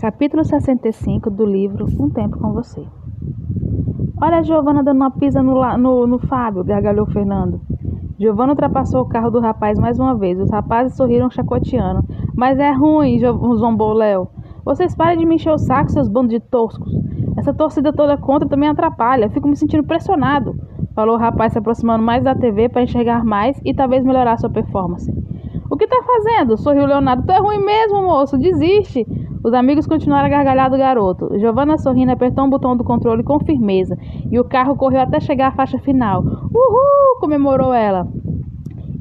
Capítulo 65 do livro Um Tempo com Você. Olha a Giovana dando uma pisa no, no, no Fábio, gargalhou Fernando. Giovana ultrapassou o carro do rapaz mais uma vez. Os rapazes sorriram chacoteando. Mas é ruim, zombou Léo. Vocês parem de me encher o saco, seus bandos de toscos. Essa torcida toda contra também atrapalha. Fico me sentindo pressionado. Falou o rapaz se aproximando mais da TV para enxergar mais e talvez melhorar sua performance. O que tá fazendo? Sorriu Leonardo. Tu é ruim mesmo, moço. Desiste. Os amigos continuaram a gargalhar do garoto. Giovanna sorrindo apertou um botão do controle com firmeza e o carro correu até chegar à faixa final. Uhul! comemorou ela.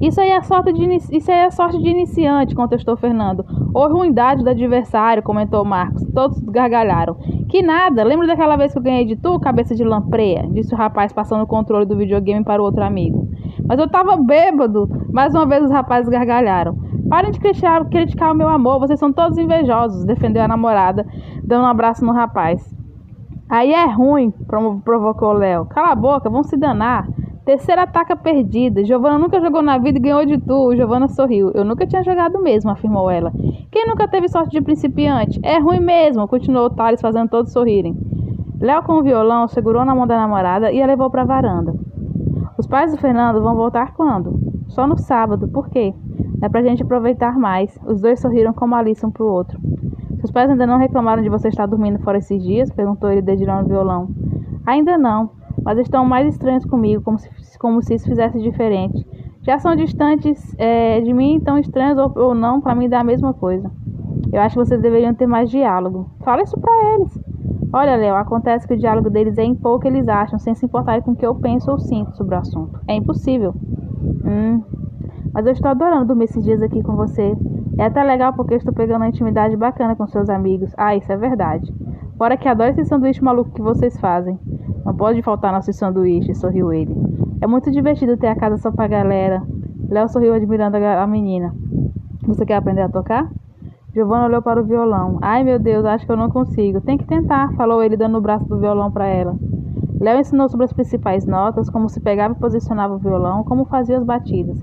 Isso aí é sorte de, isso aí é sorte de iniciante, contestou Fernando. Ou ruindade do adversário, comentou Marcos. Todos gargalharam. Que nada, lembra daquela vez que eu ganhei de tu, cabeça de lampreia? Disse o rapaz passando o controle do videogame para o outro amigo. Mas eu tava bêbado. Mais uma vez os rapazes gargalharam. Parem de criticar, criticar o meu amor, vocês são todos invejosos, defendeu a namorada, dando um abraço no rapaz. Aí é ruim, provocou Léo. Cala a boca, vão se danar. Terceira ataca perdida. Giovana nunca jogou na vida e ganhou de tu. Giovana sorriu. Eu nunca tinha jogado mesmo, afirmou ela. Quem nunca teve sorte de principiante? É ruim mesmo, continuou Thales, fazendo todos sorrirem. Léo, com o violão, segurou na mão da namorada e a levou para a varanda. Os pais do Fernando vão voltar quando? Só no sábado. Por quê? É pra gente aproveitar mais. Os dois sorriram como Alice um pro outro. Seus pais ainda não reclamaram de você estar dormindo fora esses dias? Perguntou ele dedilhando o violão. Ainda não, mas estão mais estranhos comigo, como se, como se isso fizesse diferente. Já são distantes é, de mim, tão estranhos ou, ou não, para mim dá a mesma coisa. Eu acho que vocês deveriam ter mais diálogo. Fala isso pra eles. Olha, Léo, acontece que o diálogo deles é em pouco eles acham, sem se importar com o que eu penso ou sinto sobre o assunto. É impossível. Hum, mas eu estou adorando dormir esses dias aqui com você. É até legal porque estou pegando uma intimidade bacana com seus amigos. Ah, isso é verdade. Fora que adoro esse sanduíche maluco que vocês fazem. Não pode faltar nosso sanduíche, sorriu ele. É muito divertido ter a casa só pra galera. Léo sorriu admirando a menina. Você quer aprender a tocar? Giovanna olhou para o violão. Ai meu Deus, acho que eu não consigo. Tem que tentar, falou ele dando o braço do violão para ela. Léo ensinou sobre as principais notas, como se pegava e posicionava o violão, como fazia as batidas.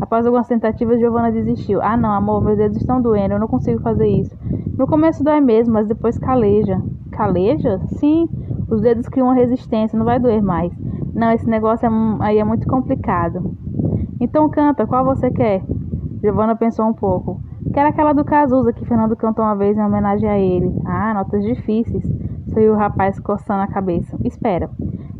Após algumas tentativas, Giovanna desistiu. Ah, não, amor, meus dedos estão doendo, eu não consigo fazer isso. No começo dói mesmo, mas depois caleja. Caleja? Sim, os dedos criam uma resistência, não vai doer mais. Não, esse negócio é, aí é muito complicado. Então canta, qual você quer? Giovanna pensou um pouco. Quero aquela do Cazuza que Fernando cantou uma vez em homenagem a ele. Ah, notas difíceis. Saiu o rapaz coçando a cabeça. Espera.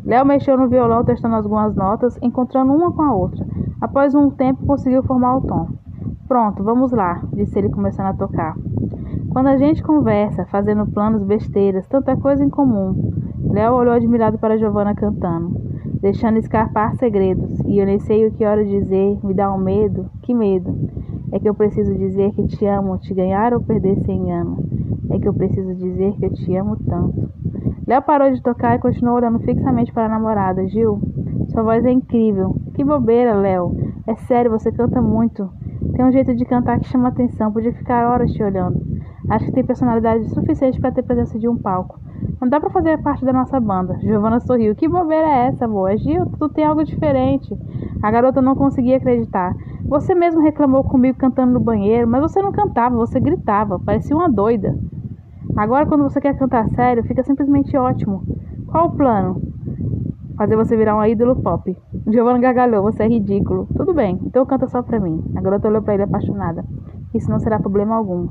Léo mexeu no violão testando algumas notas, encontrando uma com a outra. Após um tempo, conseguiu formar o tom. Pronto, vamos lá, disse ele começando a tocar. Quando a gente conversa, fazendo planos, besteiras, tanta coisa em comum. Léo olhou admirado para Giovanna cantando, deixando escapar segredos, e eu nem sei o que hora dizer, me dá um medo. Que medo? É que eu preciso dizer que te amo, te ganhar ou perder sem engano. É que eu preciso dizer que eu te amo tanto. Léo parou de tocar e continuou olhando fixamente para a namorada. Gil, sua voz é incrível. Que bobeira, Léo. É sério, você canta muito. Tem um jeito de cantar que chama atenção. Podia ficar horas te olhando. Acho que tem personalidade suficiente para ter presença de um palco. Não dá para fazer parte da nossa banda. Giovana sorriu. Que bobeira é essa, boa? Gil, tu tem algo diferente. A garota não conseguia acreditar. Você mesmo reclamou comigo cantando no banheiro, mas você não cantava, você gritava. Parecia uma doida. Agora, quando você quer cantar sério, fica simplesmente ótimo. Qual o plano? Fazer você virar um ídolo pop. Giovanna gargalhou, você é ridículo. Tudo bem, então canta só pra mim. A garota olhou pra ele apaixonada. Isso não será problema algum.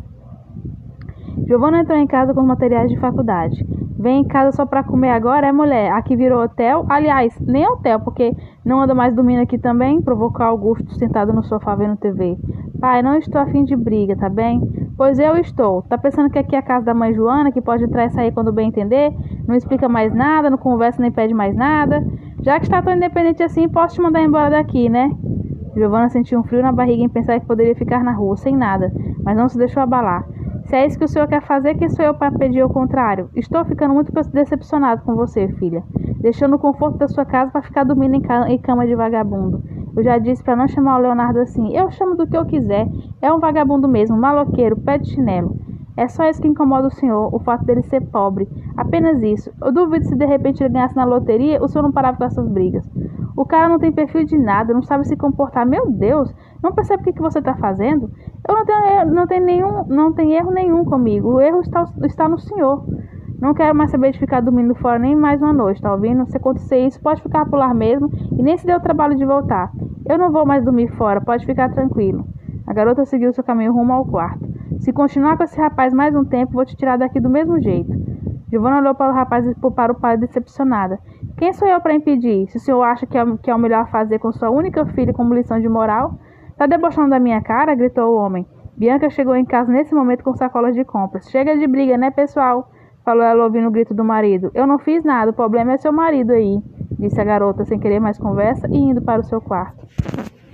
Giovanna entrou em casa com os materiais de faculdade. Vem em casa só pra comer agora, é mulher? Aqui virou hotel? Aliás, nem hotel, porque não anda mais dormindo aqui também? Provocou Augusto sentado no sofá vendo TV. Pai, não estou afim de briga, tá bem? Pois eu estou. Tá pensando que aqui é a casa da mãe Joana, que pode entrar e sair quando bem entender? Não explica mais nada, não conversa nem pede mais nada? Já que está tão independente assim, posso te mandar embora daqui, né? Giovanna sentiu um frio na barriga em pensar que poderia ficar na rua sem nada, mas não se deixou abalar. Se é isso que o senhor quer fazer, quem sou eu para pedir o contrário? Estou ficando muito decepcionado com você, filha. Deixando o conforto da sua casa para ficar dormindo em cama de vagabundo. Eu já disse para não chamar o Leonardo assim. Eu chamo do que eu quiser. É um vagabundo mesmo, maloqueiro, pé de chinelo. É só isso que incomoda o senhor, o fato dele ser pobre. Apenas isso. Eu duvido se de repente ele ganhasse na loteria, o senhor não parava com essas brigas. O cara não tem perfil de nada, não sabe se comportar. Meu Deus, não percebe o que, que você está fazendo? Eu não tenho, não tenho, nenhum, não tem erro nenhum comigo. O erro está, está no senhor. Não quero mais saber de ficar dormindo fora nem mais uma noite, tá ouvindo? Se acontecer isso, pode ficar por lá mesmo e nem se deu o trabalho de voltar. Eu não vou mais dormir fora, pode ficar tranquilo. A garota seguiu seu caminho rumo ao quarto. Se continuar com esse rapaz mais um tempo, vou te tirar daqui do mesmo jeito. Giovanna olhou para o rapaz e para o pai decepcionada. Quem sou eu para impedir? Se o senhor acha que é, que é o melhor fazer com sua única filha como lição de moral? Tá debochando da minha cara? gritou o homem. Bianca chegou em casa nesse momento com sacolas de compras. Chega de briga, né, pessoal? Falou ela ouvindo o grito do marido. Eu não fiz nada, o problema é seu marido aí, disse a garota sem querer mais conversa e indo para o seu quarto.